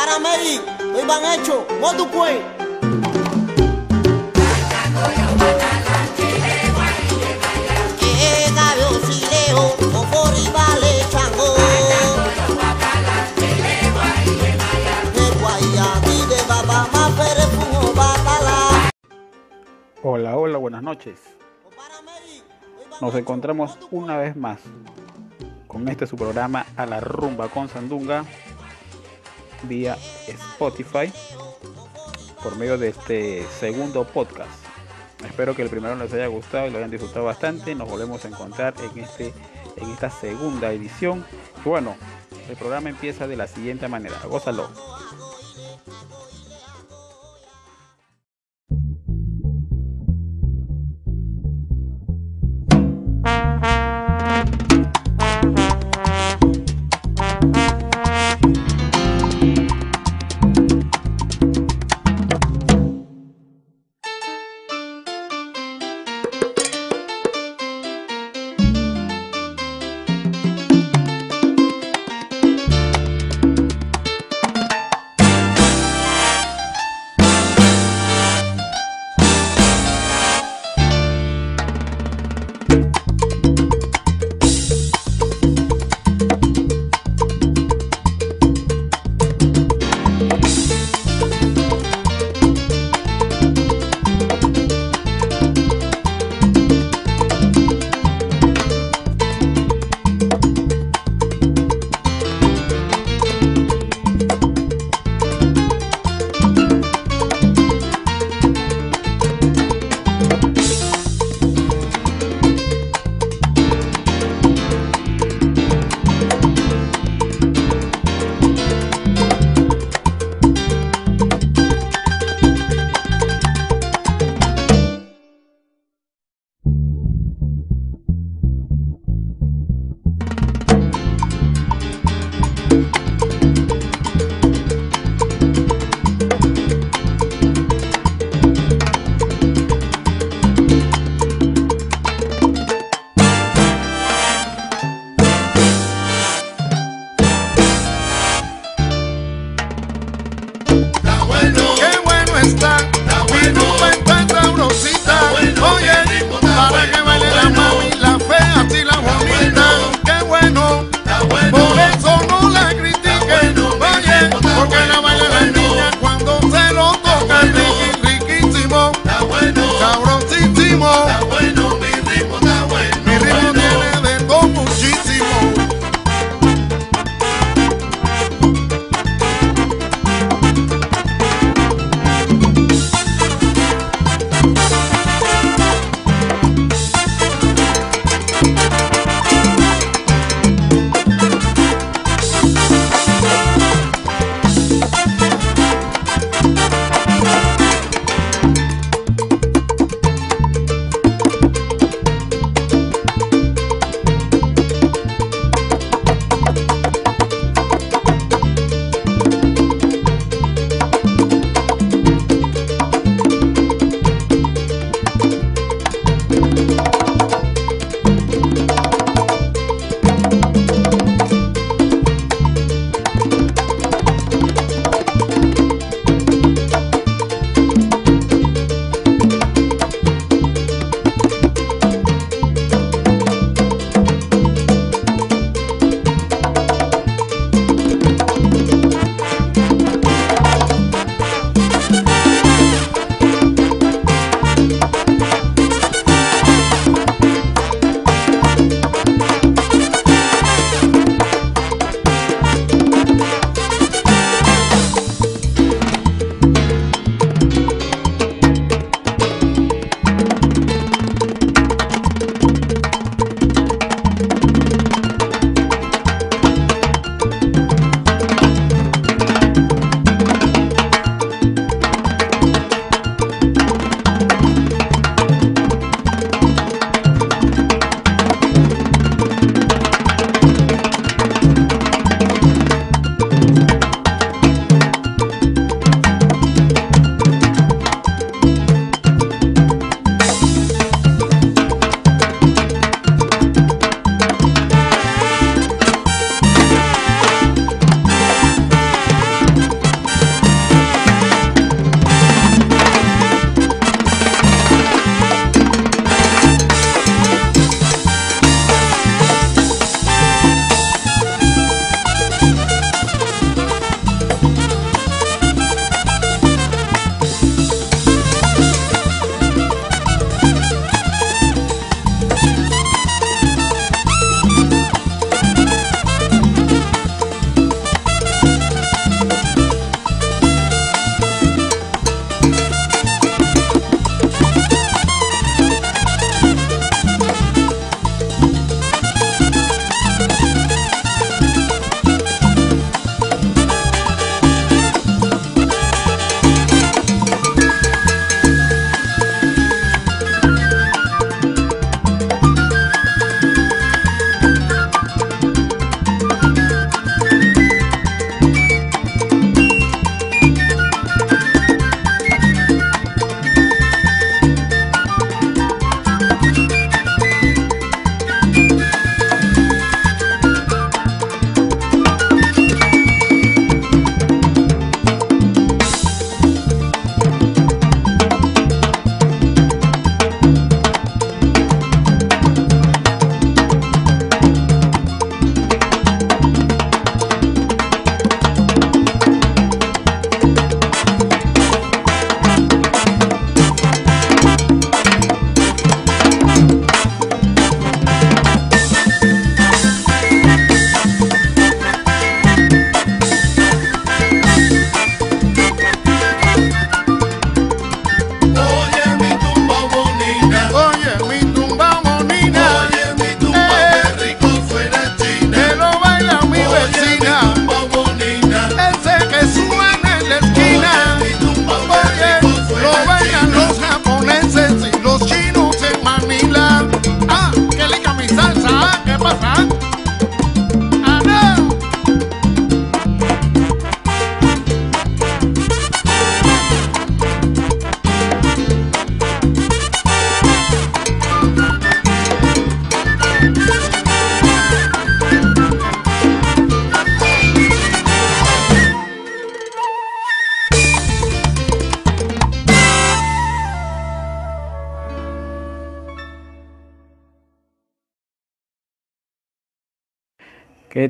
Paramedi, hoy van hecho. Hola, hola, buenas noches. Nos encontramos una vez más con este su programa A la Rumba con Sandunga vía Spotify por medio de este segundo podcast. Espero que el primero les haya gustado y lo hayan disfrutado bastante. Nos volvemos a encontrar en, este, en esta segunda edición. Bueno, el programa empieza de la siguiente manera. Gózalo.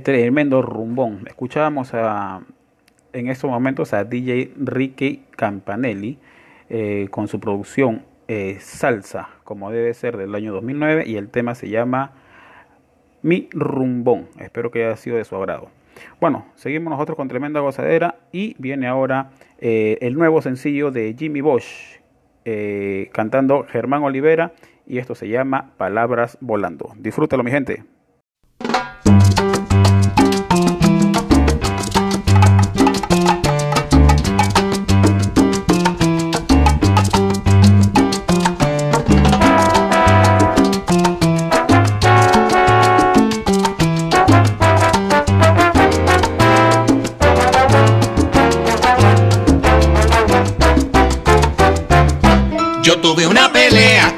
Tremendo rumbón. Escuchábamos en estos momentos a DJ Ricky Campanelli eh, con su producción eh, Salsa, como debe ser del año 2009, y el tema se llama Mi Rumbón. Espero que haya sido de su agrado. Bueno, seguimos nosotros con tremenda gozadera y viene ahora eh, el nuevo sencillo de Jimmy Bosch, cantando Germán Olivera, y esto se llama Palabras Volando. Disfrútalo, mi gente.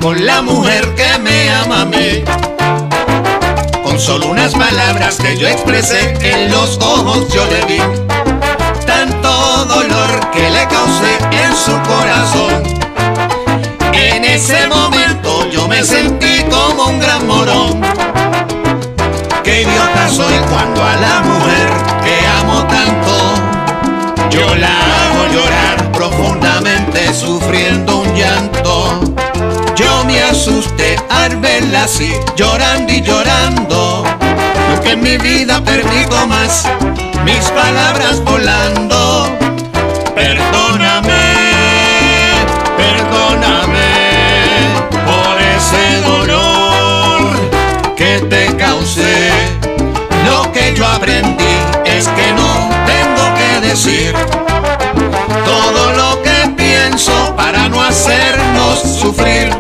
Con la mujer que me ama a mí. Con solo unas palabras que yo expresé en los ojos yo le vi. Tanto dolor que le causé en su corazón. En ese momento yo me sentí como un gran morón. Qué idiota soy cuando a la verla así, llorando y llorando. Lo que en mi vida perdí más, mis palabras volando. Perdóname, perdóname por ese dolor que te causé. Lo que yo aprendí es que no tengo que decir todo lo que pienso para no hacernos sufrir.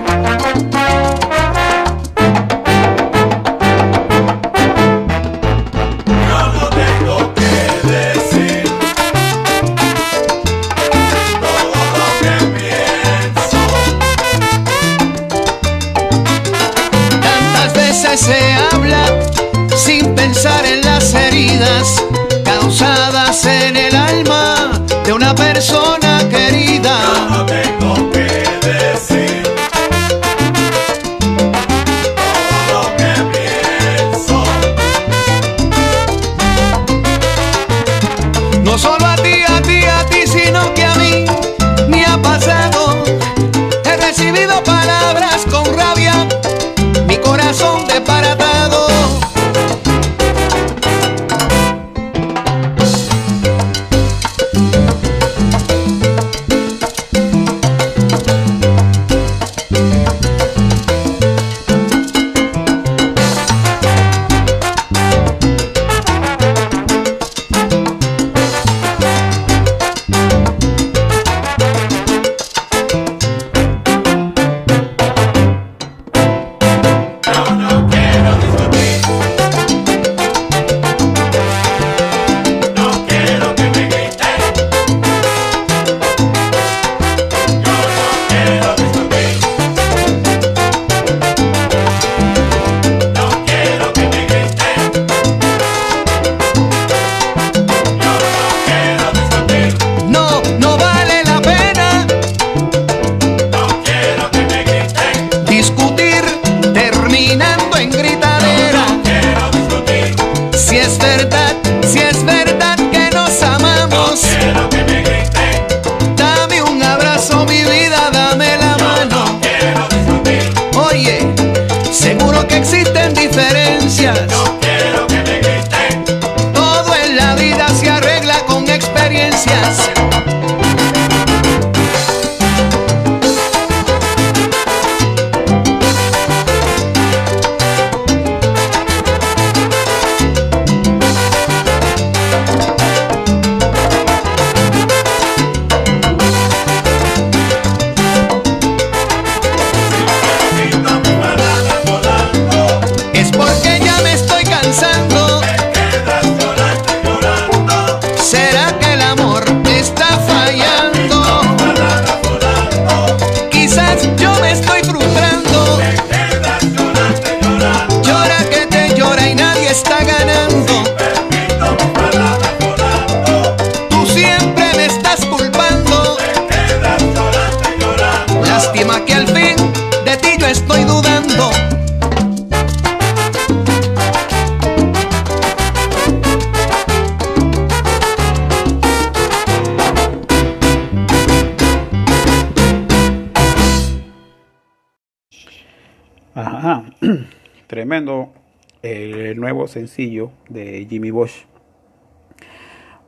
Sencillo de Jimmy Bosch.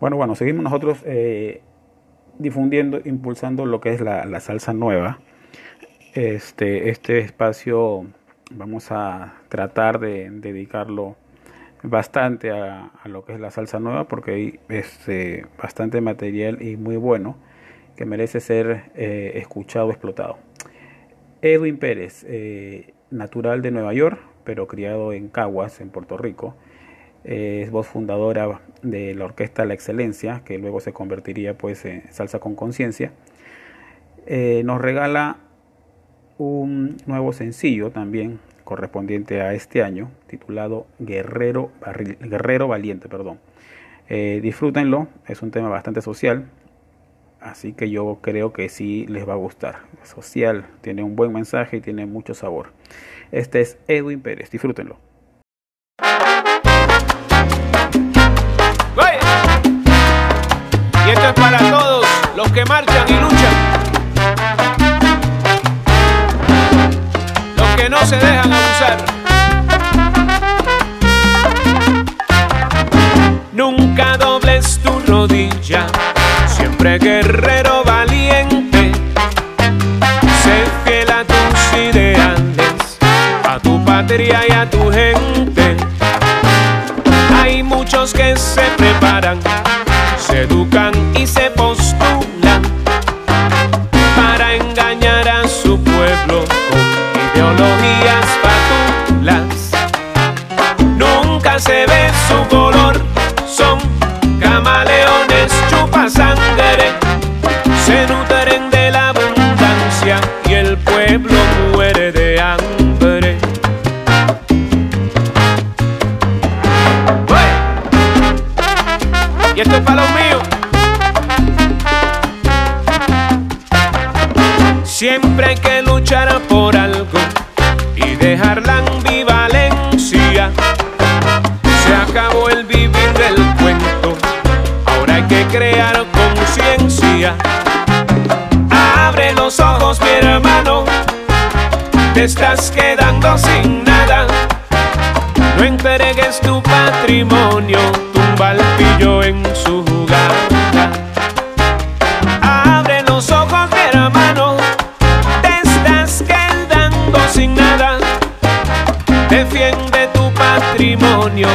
Bueno, bueno, seguimos nosotros eh, difundiendo, impulsando lo que es la, salsa nueva. Este, este espacio vamos a tratar de dedicarlo bastante a, lo que es la salsa nueva porque hay este, bastante material y muy bueno que merece ser eh, escuchado, explotado. Edwin Pérez, eh, natural de Nueva York, pero criado en Caguas, en Puerto Rico. Es voz fundadora de la orquesta La Excelencia, que luego se convertiría pues en Salsa con Conciencia. Eh, nos regala un nuevo sencillo también correspondiente a este año, titulado Guerrero, Guerrero Valiente. Perdón. Eh, disfrútenlo, es un tema bastante social, así que yo creo que sí les va a gustar. Social, tiene un buen mensaje y tiene mucho sabor. Este es Edwin Pérez, disfrútenlo. Es para todos los que marchan y luchan. Los que no se dejan abusar. Nunca dobles tu rodilla, siempre guerrero valiente. Sé fiel a tus ideales, a tu patria y a tu gente. Hay muchos que se preparan educan y se crear conciencia. Abre los ojos, mi hermano, te estás quedando sin nada. No entregues tu patrimonio, tumba al pillo en su jugada. Abre los ojos, mi hermano, te estás quedando sin nada. Defiende tu patrimonio,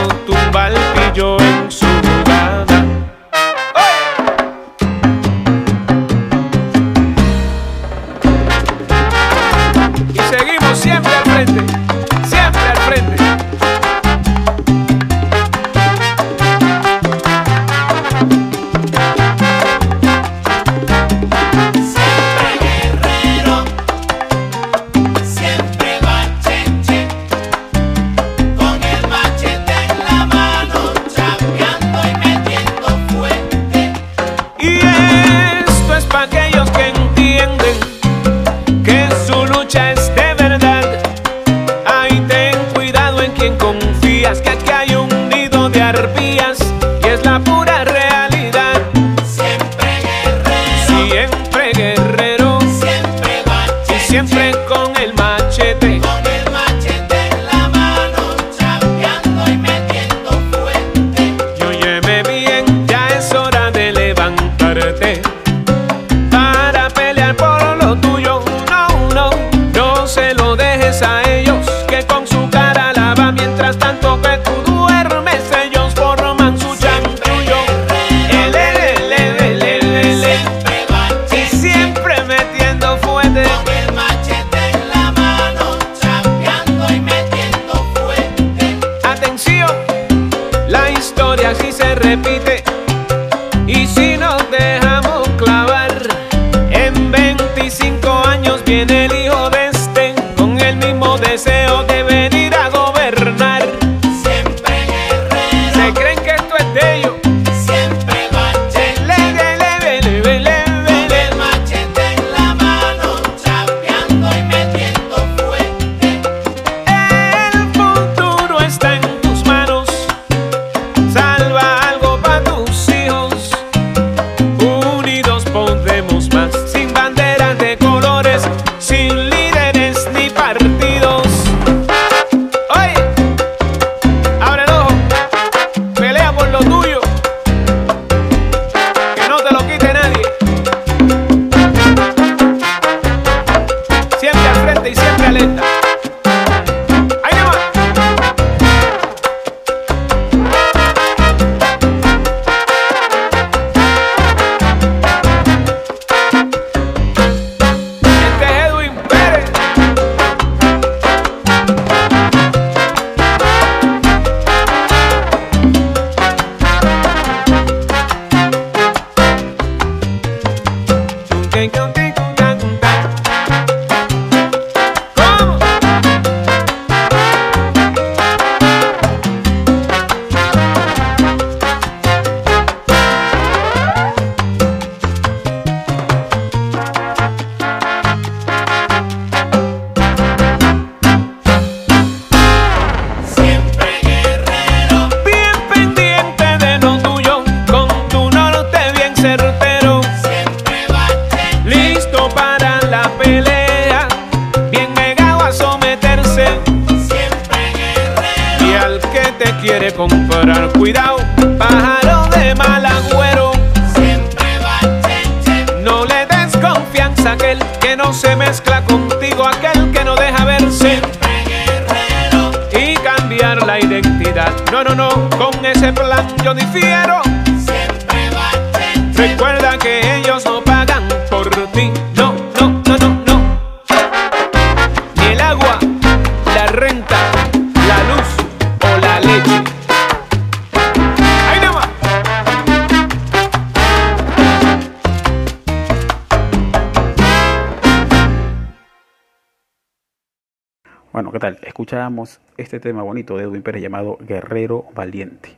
Bueno, ¿qué tal? Escuchamos este tema bonito de Edwin Pérez llamado Guerrero Valiente.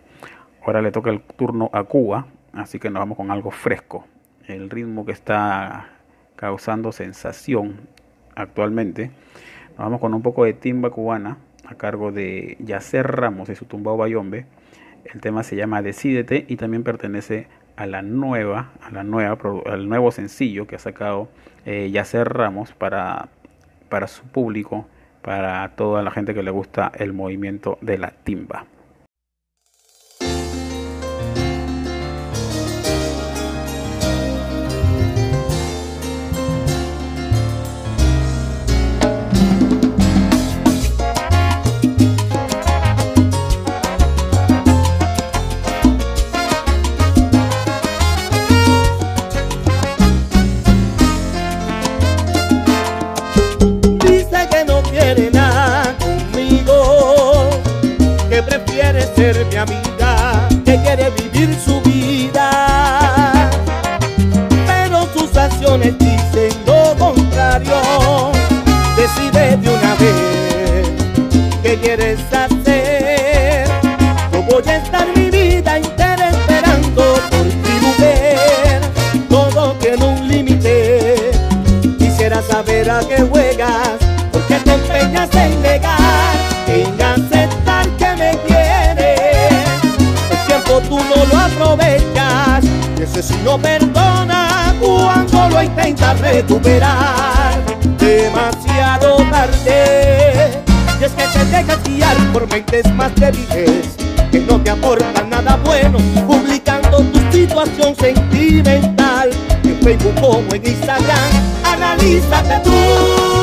Ahora le toca el turno a Cuba, así que nos vamos con algo fresco. El ritmo que está causando sensación actualmente. Nos vamos con un poco de timba cubana a cargo de Yacer Ramos y su tumbao Bayombe. El tema se llama Decídete y también pertenece a la nueva, a la nueva, al nuevo sencillo que ha sacado eh, Yacer Ramos para, para su público para toda la gente que le gusta el movimiento de la timba. mi amiga, que quiere vivir su vida. Pero sus acciones dicen lo contrario. Decide de una vez qué quieres hacer. Yo voy a estar mi vida entera esperando por ti, mujer. Todo tiene un límite. Quisiera saber a qué juegas, porque te empeñas en negar. asesino perdona cuando lo intenta recuperar. Demasiado tarde, y es que te dejas guiar por mentes más débiles que no te aportan nada bueno, publicando tu situación sentimental en Facebook como en Instagram. Analízate tú.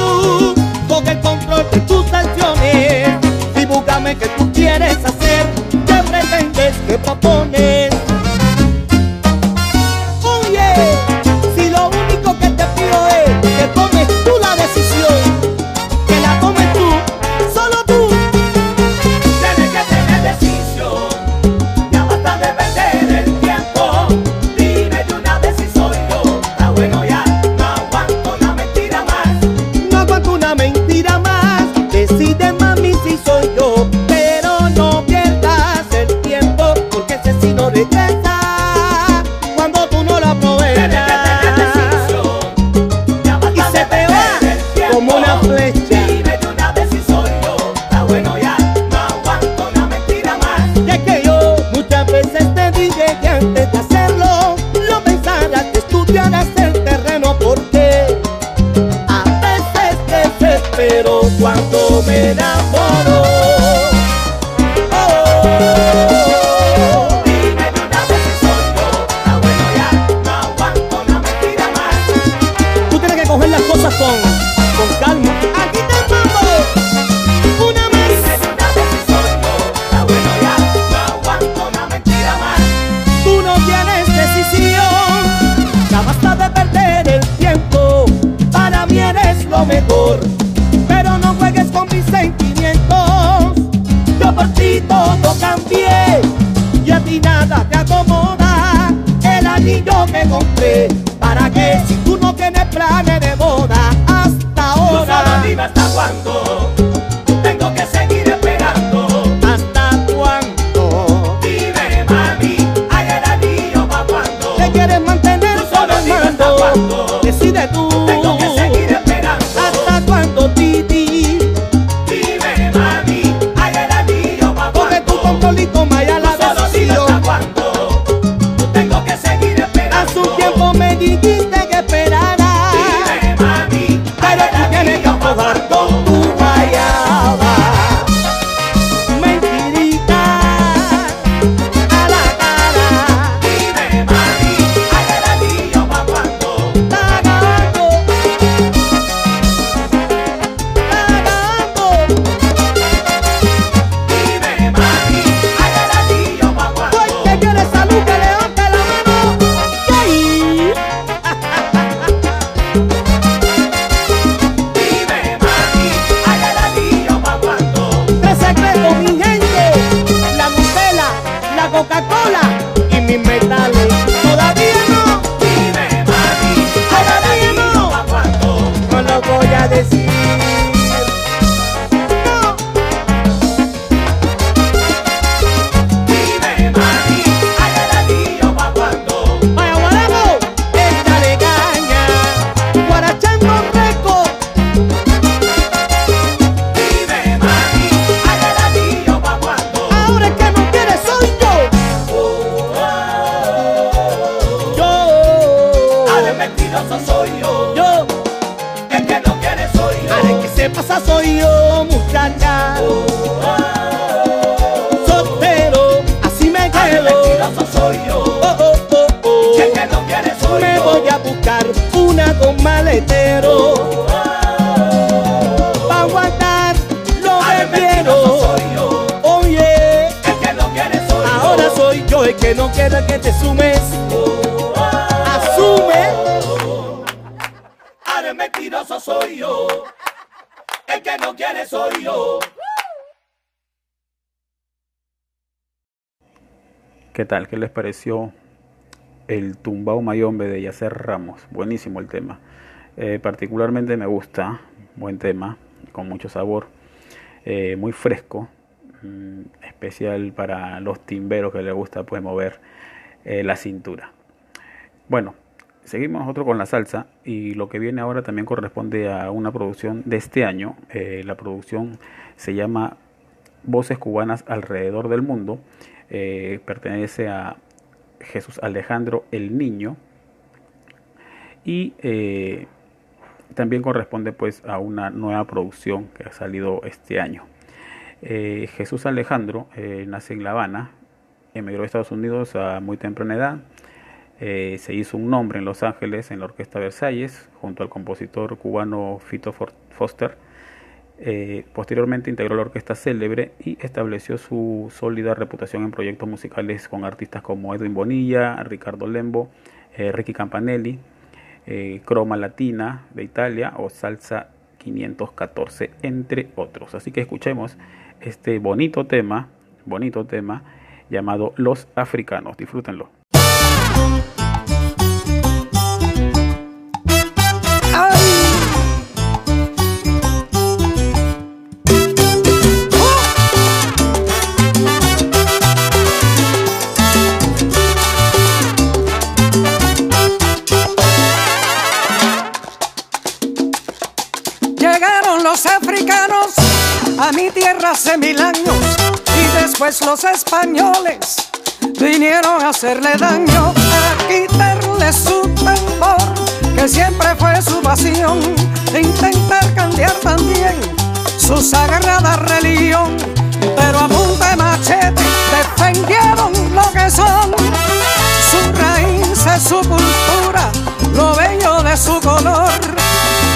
¿Qué tal? ¿Qué les pareció el tumbao mayombe de Yacer Ramos? Buenísimo el tema. Eh, particularmente me gusta, buen tema, con mucho sabor, eh, muy fresco, mm, especial para los timberos que les gusta pues mover eh, la cintura. Bueno, seguimos nosotros con la salsa y lo que viene ahora también corresponde a una producción de este año. la producción se llama Voces Cubanas alrededor del mundo eh, pertenece a Jesús Alejandro el Niño y eh, también corresponde pues a una nueva producción que ha salido este año. Eh, Jesús Alejandro nace en La Habana, emigró a Estados Unidos a muy temprana edad, se hizo un nombre en Los Ángeles en la Orquesta Versalles junto al compositor cubano Fito Foster eh, posteriormente integró la orquesta célebre y estableció su sólida reputación en proyectos musicales con artistas como Edwin Bonilla, Ricardo Lembo, eh, Ricky Campanelli, eh, Croma Latina de Italia o Salsa 514, entre otros. Así que escuchemos este bonito tema, bonito tema llamado Los Africanos. Disfrútenlo. Mi tierra hace mil años y después los españoles vinieron a hacerle daño, a quitarle su tambor, que siempre fue su pasión, e intentar cambiar también su sagrada religión. Pero a punta de machete defendieron lo que son, su raíz, su cultura, lo bello de su color,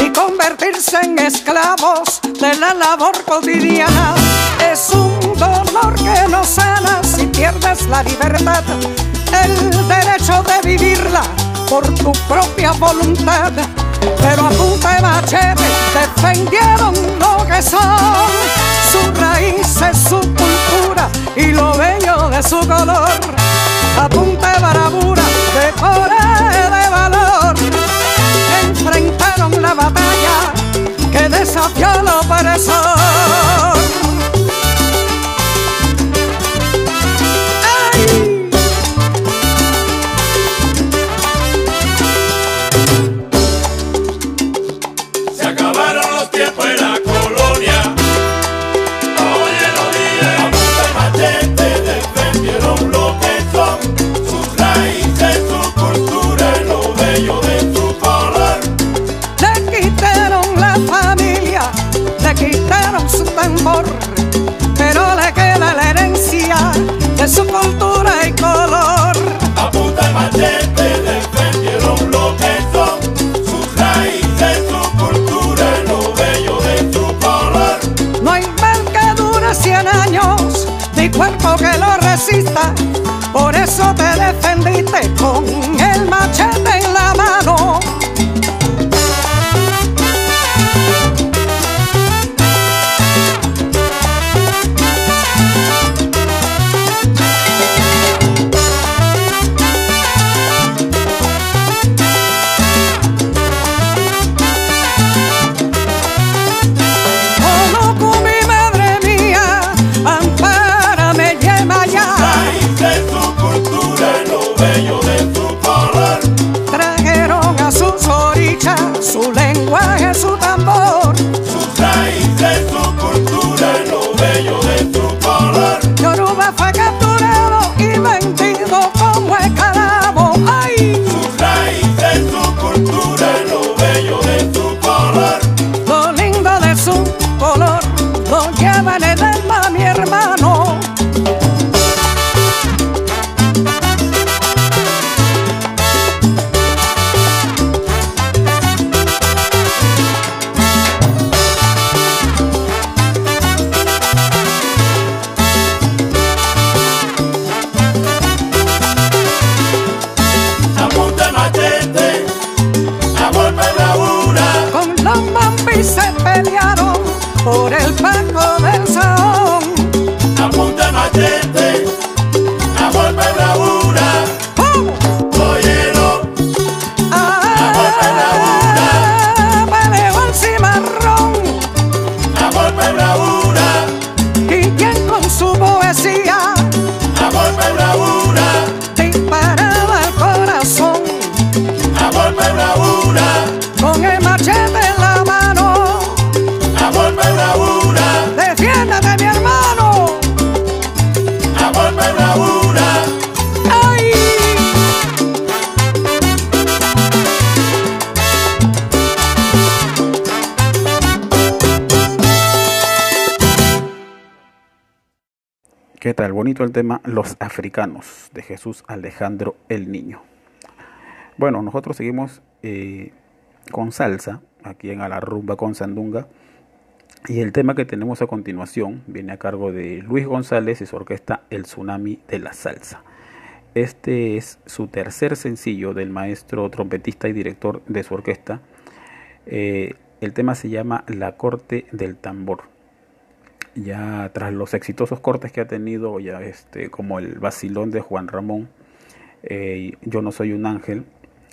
y convertirse en esclavos de la labor cotidiana. Es un dolor que no sana si pierdes la libertad, el derecho de vivirla por tu propia voluntad. Pero a punta de machete defendieron lo que son, sus raíces, su cultura y lo bello de su color. A punta de barabura de coraje de valor que desafió lo opresor. Por eso te defendiste con el machete El tema Los Africanos de Jesús Alejandro el Niño. Bueno, nosotros seguimos eh, con salsa aquí en A la Rumba con Sandunga. Y el tema que tenemos a continuación viene a cargo de Luis González y su orquesta El Tsunami de la Salsa. Este es su tercer sencillo del maestro trompetista y director de su orquesta. Eh, el tema se llama La Corte del Tambor ya tras los exitosos cortes que ha tenido, ya este, como el vacilón de Juan Ramón, eh, Yo no soy un ángel,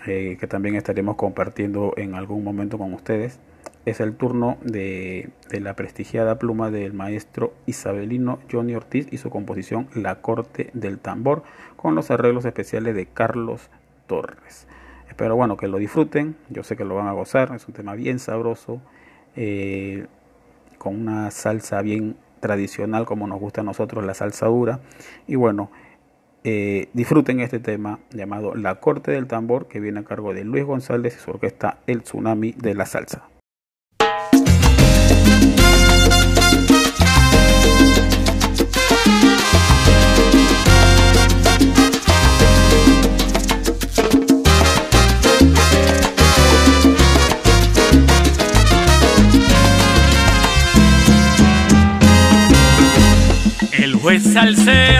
eh, que también estaremos compartiendo en algún momento con ustedes, es el turno de, de la prestigiada pluma del maestro isabelino Johnny Ortiz y su composición La Corte del Tambor, con los arreglos especiales de Carlos Torres. Espero bueno que lo disfruten, yo sé que lo van a gozar, es un tema bien sabroso. eh, con una salsa bien tradicional como nos gusta a nosotros, la salsa dura. Y bueno, eh, disfruten este tema llamado La Corte del Tambor, que viene a cargo de Luis González y su orquesta El Tsunami de la Salsa. Juez salsero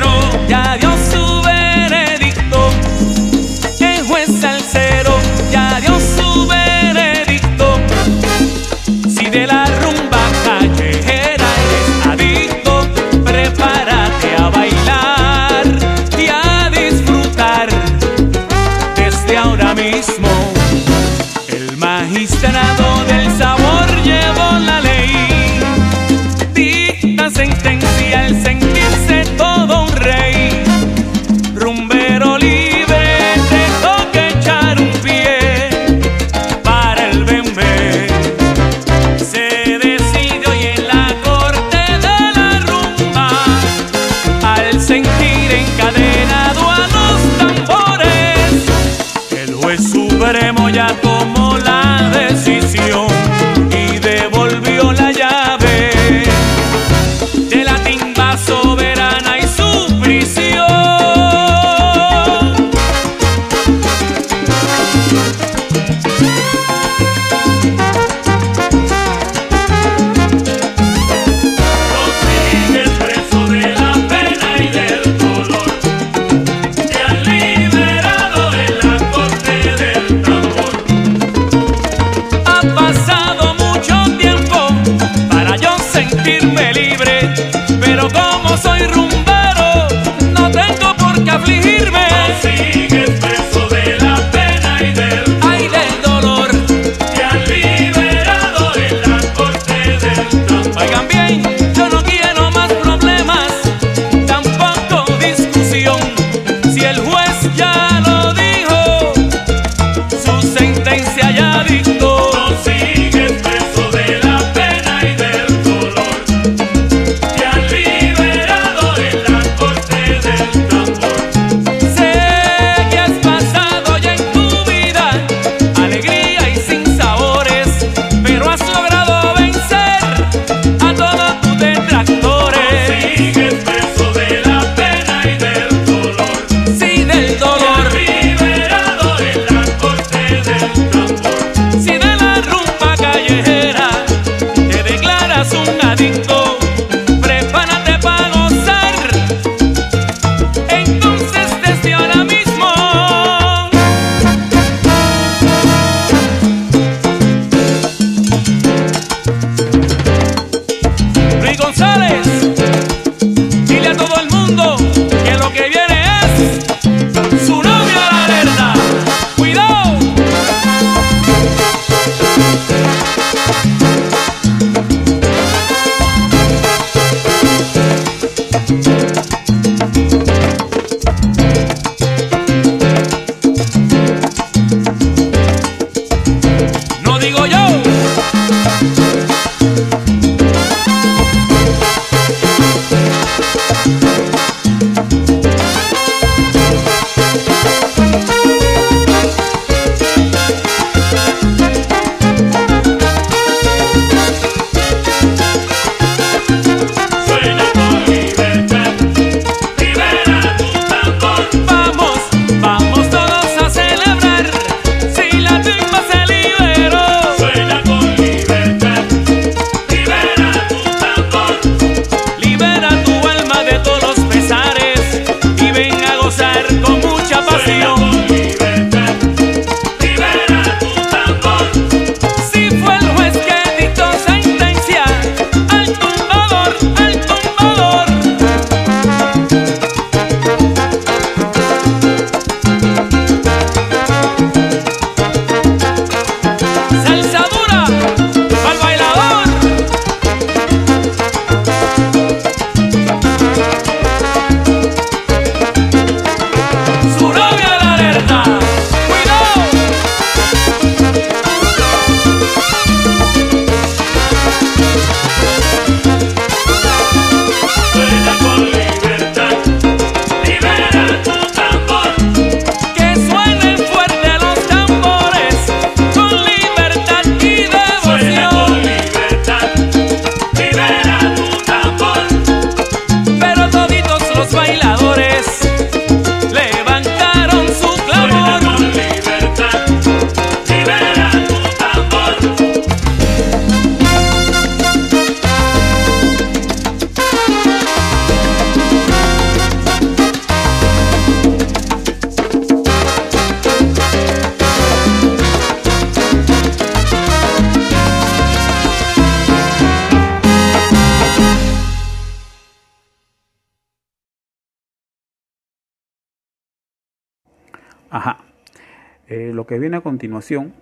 lo que viene a continuación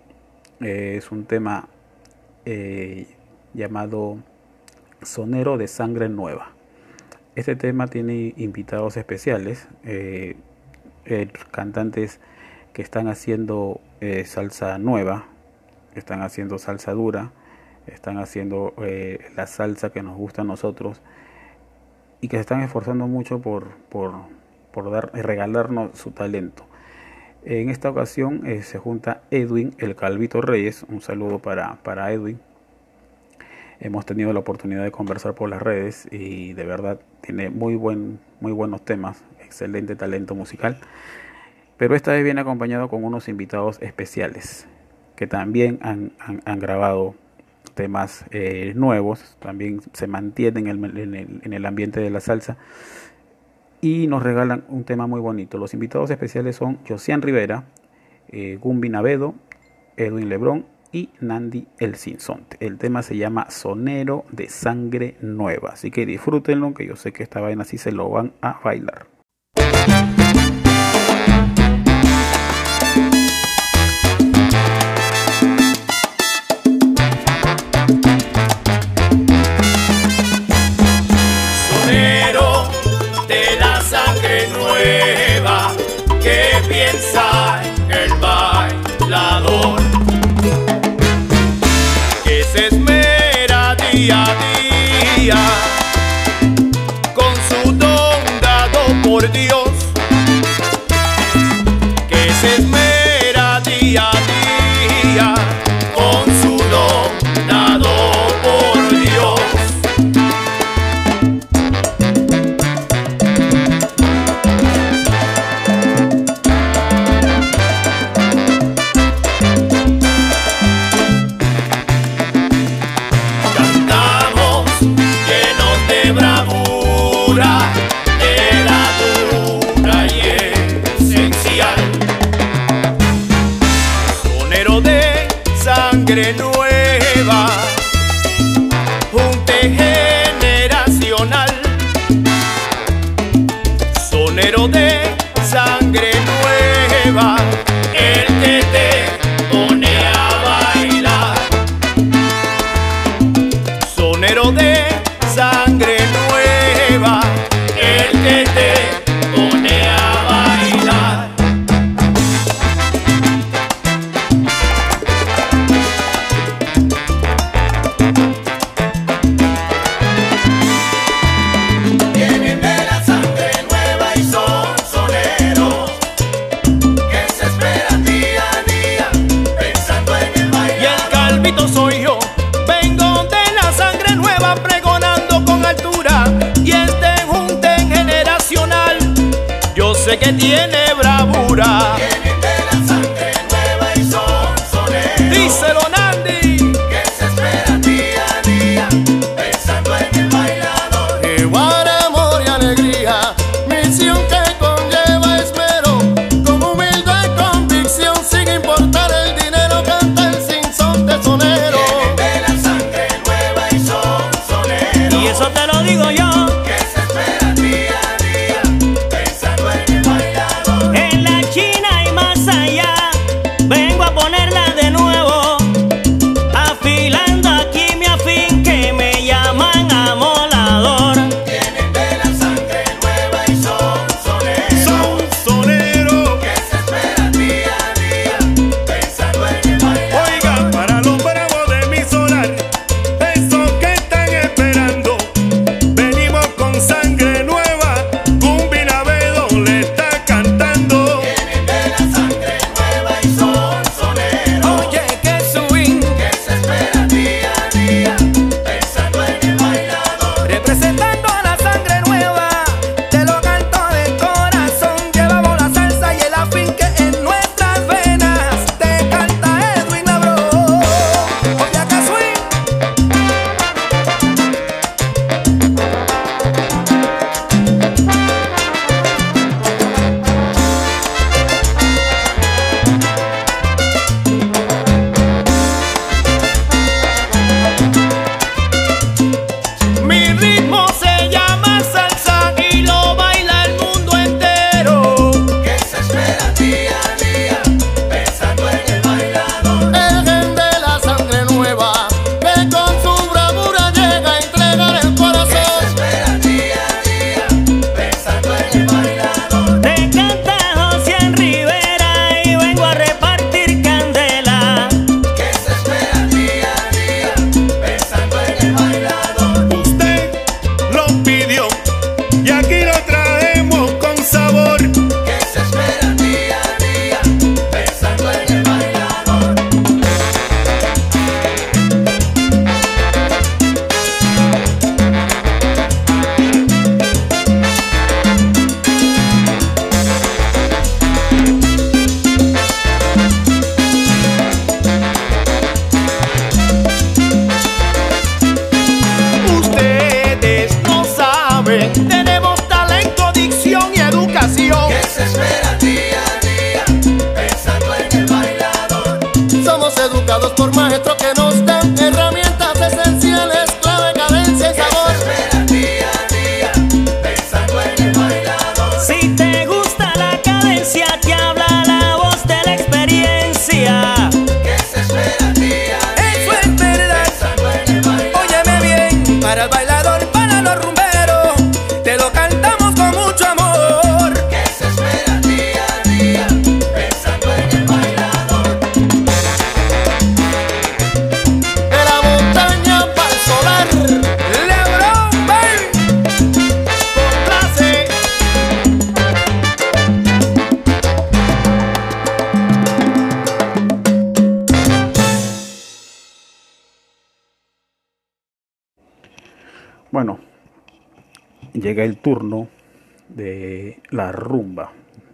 eh, es un tema eh, llamado Sonero de Sangre Nueva. Este tema tiene invitados especiales, eh, cantantes que están haciendo eh, salsa nueva, están haciendo salsa dura, están haciendo la salsa que nos gusta a nosotros y que se están esforzando mucho por, por dar, regalarnos su talento. En esta ocasión eh, se junta Edwin, el Calvito Reyes. Un saludo para, para Edwin. Hemos tenido la oportunidad de conversar por las redes y de verdad tiene muy, buen, muy buenos temas, excelente talento musical. Pero esta vez viene acompañado con unos invitados especiales que también han, han- grabado temas eh, nuevos, también se mantienen en el, en el- en el ambiente de la salsa y nos regalan un tema muy bonito. Los invitados especiales son Josian Rivera, eh, Gumbi Navedo, Edwin Lebrón y Nandi El Sinsonte. El tema se llama Sonero de Sangre Nueva, así que disfrútenlo, que yo sé que esta vaina sí se lo van a bailar.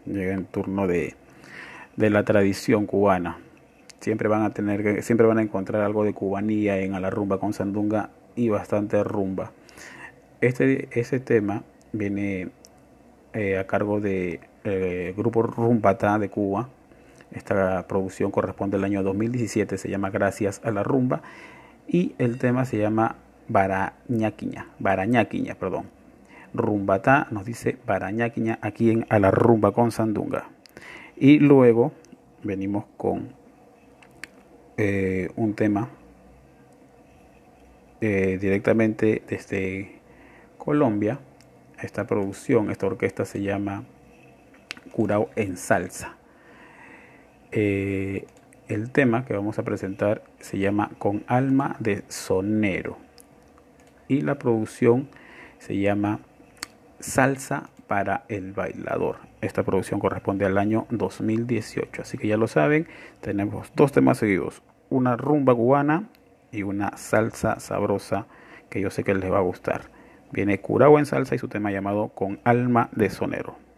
llega el turno de, de la tradición cubana. Siempre van a tener siempre van a encontrar algo de cubanía en A la rumba con sandunga y bastante rumba. Este ese tema viene eh, a cargo de eh, grupo Rumbata de Cuba. Esta producción corresponde al año 2017, se llama Gracias a la rumba y el tema se llama Barañaquiña, Barañaquiña, perdón. Rumbatá, nos dice Barañáquiña aquí en A la Rumba con Sandunga. Y luego venimos con eh, un tema eh, directamente desde Colombia. Esta producción, esta orquesta se llama Curao en Salsa. Eh, el tema que vamos a presentar se llama Con Alma de Sonero y la producción se llama Salsa para el Bailador. Esta producción corresponde al año 2018. Así que ya lo saben, tenemos dos temas seguidos. Una rumba cubana y una salsa sabrosa que yo sé que les va a gustar. Viene Curao en salsa y su tema llamado Con alma de sonero.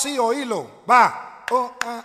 así, oílo. Va. Oh, ah,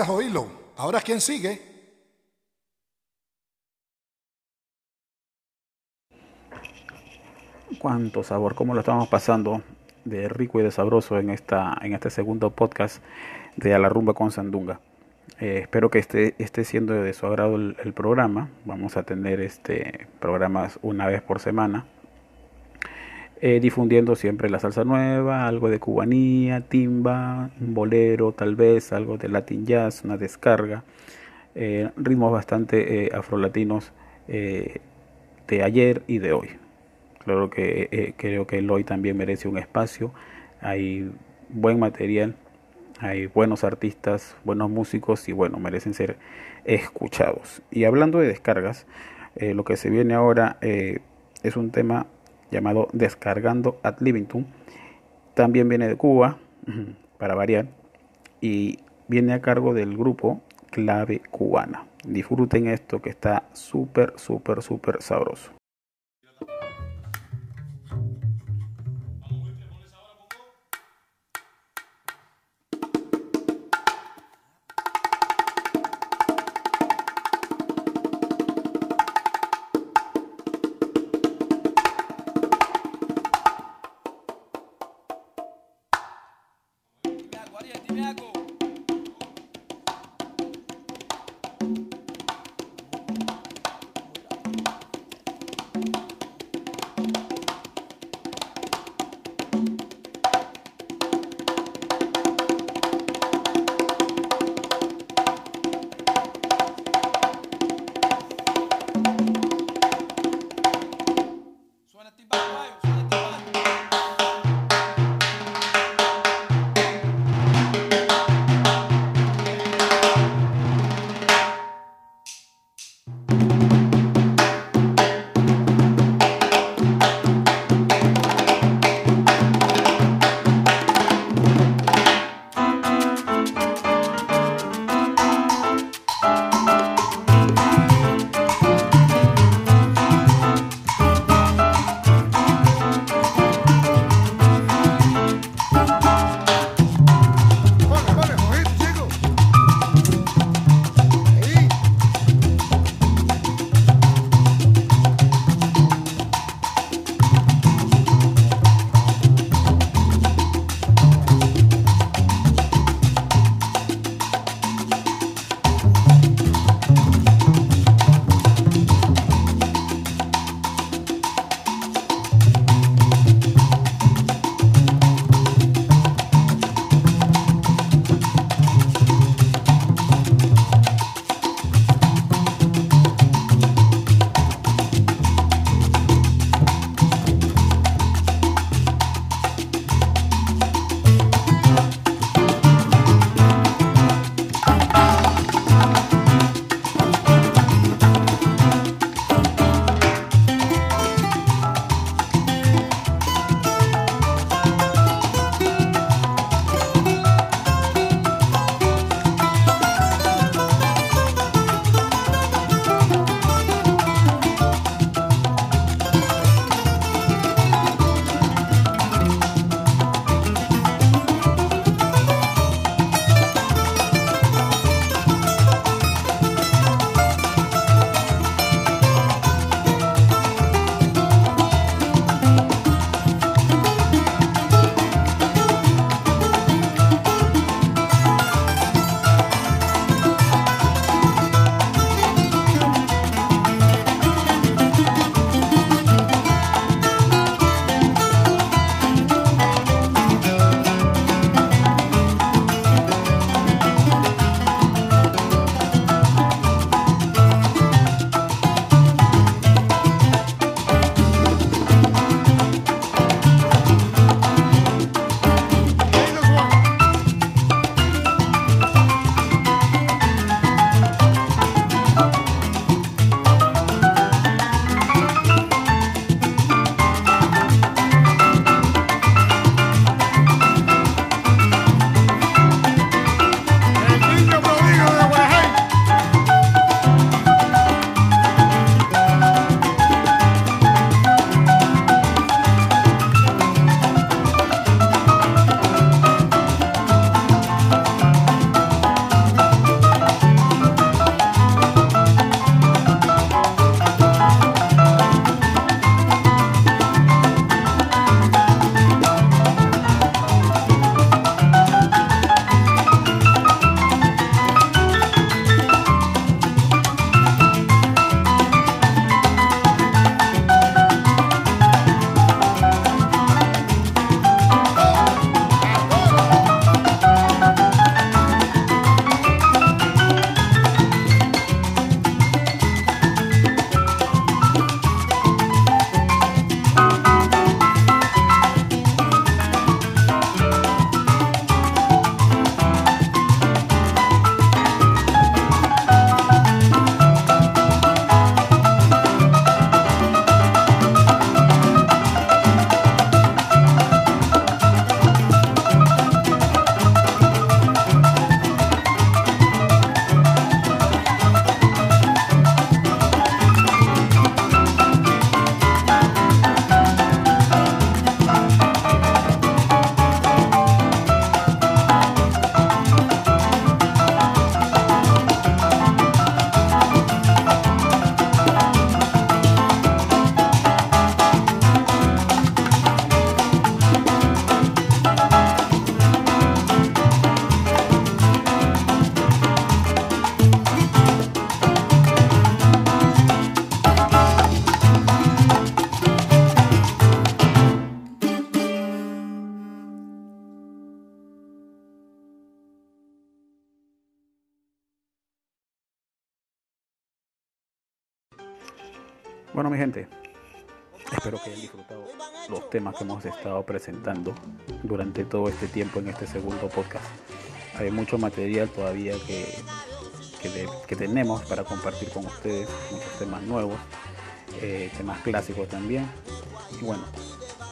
gracias, oílo. Ahora, ¿quién sigue? Cuánto sabor, cómo lo estamos pasando de rico y de sabroso en, esta, en este segundo podcast de A la Rumba con Sandunga. Eh, espero que esté, esté siendo de su agrado el, el programa. Vamos a tener este programas una vez por semana. Eh, difundiendo siempre la salsa nueva, algo de cubanía, timba, un bolero, tal vez algo de latin jazz, una descarga, eh, ritmos bastante eh, afrolatinos eh, de ayer y de hoy. Claro que creo que el hoy también merece un espacio, hay buen material, hay buenos artistas, buenos músicos y bueno, merecen ser escuchados. Y hablando de descargas, lo que se viene ahora es un tema llamado Descargando at Livington. También viene de Cuba, para variar, y viene a cargo del grupo Clave Cubana. Disfruten esto que está súper, súper, súper sabroso. Bueno, mi gente, espero que hayan disfrutado los temas que hemos estado presentando durante todo este tiempo en este segundo podcast. Hay mucho material todavía que, que, tenemos para compartir con ustedes, muchos temas nuevos, eh, temas clásicos también. Y bueno,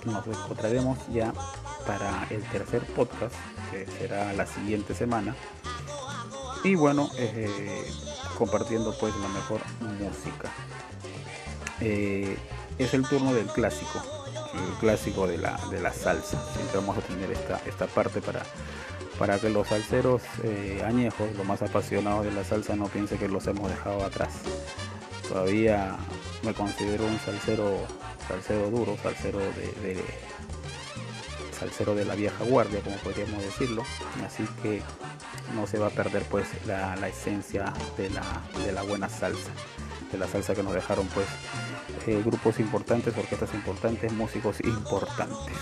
nos encontraremos ya para el tercer podcast, que será la siguiente semana. Y bueno, eh, compartiendo pues la mejor música. Eh, es el turno del clásico, el clásico de la, de la salsa. Siempre vamos a tener esta, esta parte para, para que los salseros eh, añejos, los más apasionados de la salsa, no piensen que los hemos dejado atrás. Todavía me considero un salsero, salsero duro, salsero de, de- salsero de la vieja guardia, como podríamos decirlo. Así que no se va a perder pues la, la esencia de la, de la buena salsa, de la salsa que nos dejaron pues eh, grupos importantes, orquestas importantes, músicos importantes.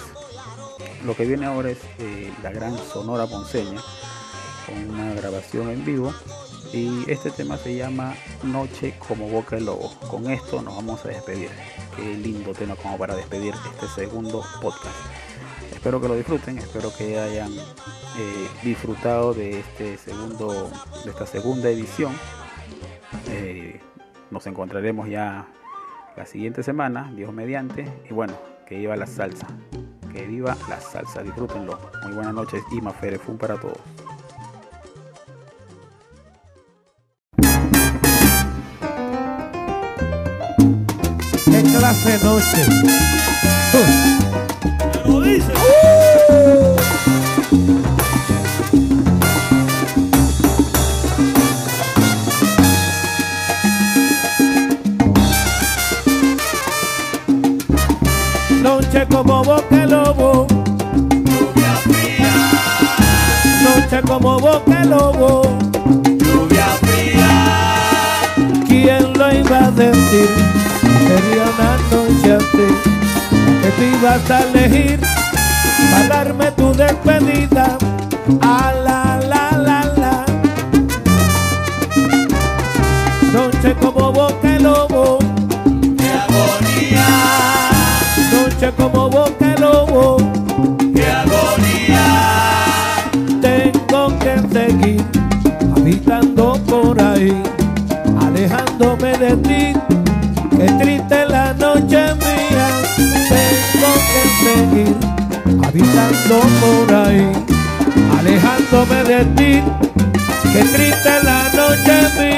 Lo que viene ahora es eh, la gran Sonora Ponceña con una grabación en vivo y este tema se llama Noche como Boca de Lobo. Con esto nos vamos a despedir. Qué lindo tema como para despedir este segundo podcast. Espero que lo disfruten, espero que hayan eh, disfrutado de este segundo, de esta segunda edición. Nos encontraremos ya la siguiente semana, Dios mediante, y bueno, que viva la salsa, que viva la salsa, disfrútenlo. Muy buenas noches y Mafere Fun para todos. ¿Qué clase noche? Noche como boca lobo. lluvia fría, ¿Quién lo iba a decir? Sería una noche así que te ibas a elegir para darme tu despedida. A la la la la. Noche como boca lobo. qué agonía, Noche como habitando por ahí, alejándome de ti. Qué triste la noche mía. Tengo que seguir habitando por ahí, alejándome de ti. Qué triste la noche mía.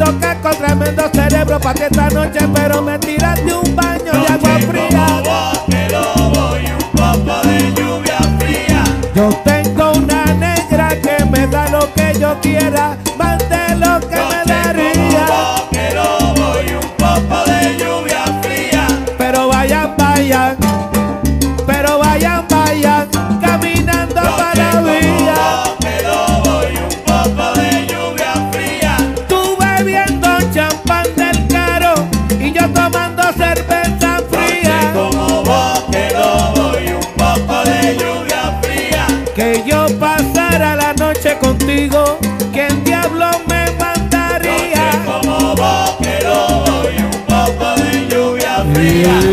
Tremendo casco, tremendo cerebro para esta noche, pero me tiraste un baño de agua fría. Boque lobo y un poco de lluvia fría. Yo tengo una negra que me da lo que yo quiera, lluvia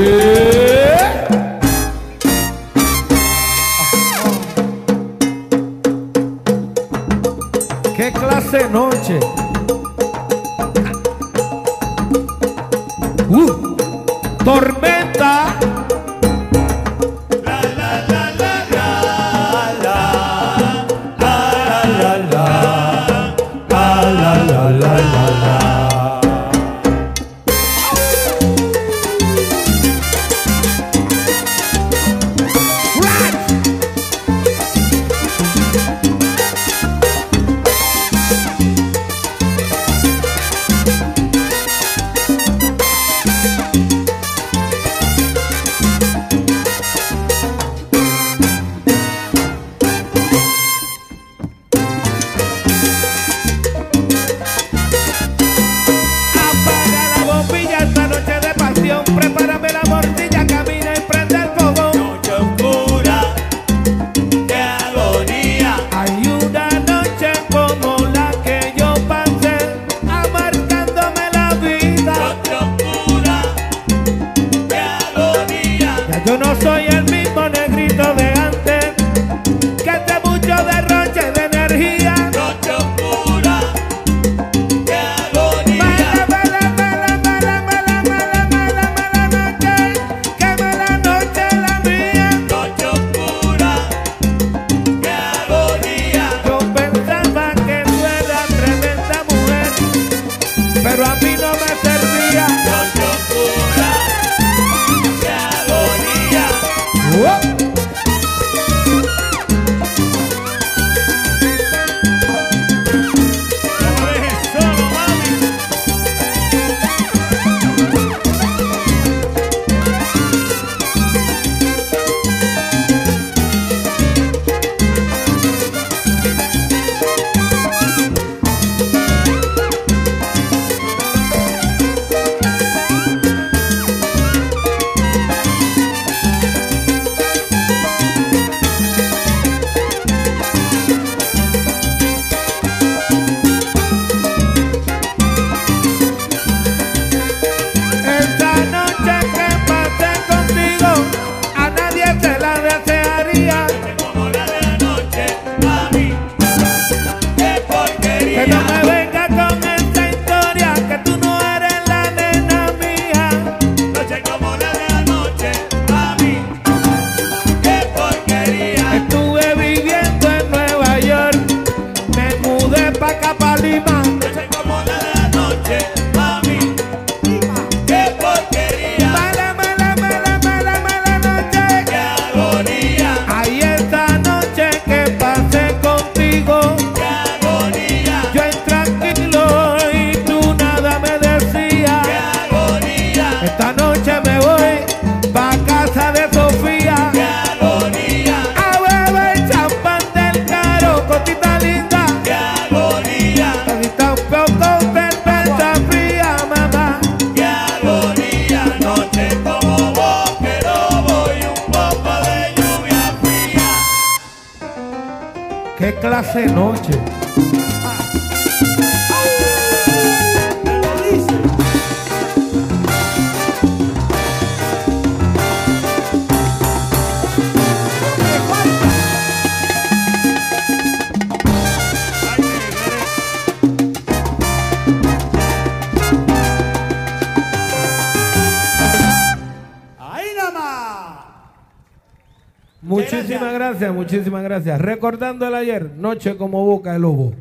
gracias. Recordando el ayer, noche como boca de lobo.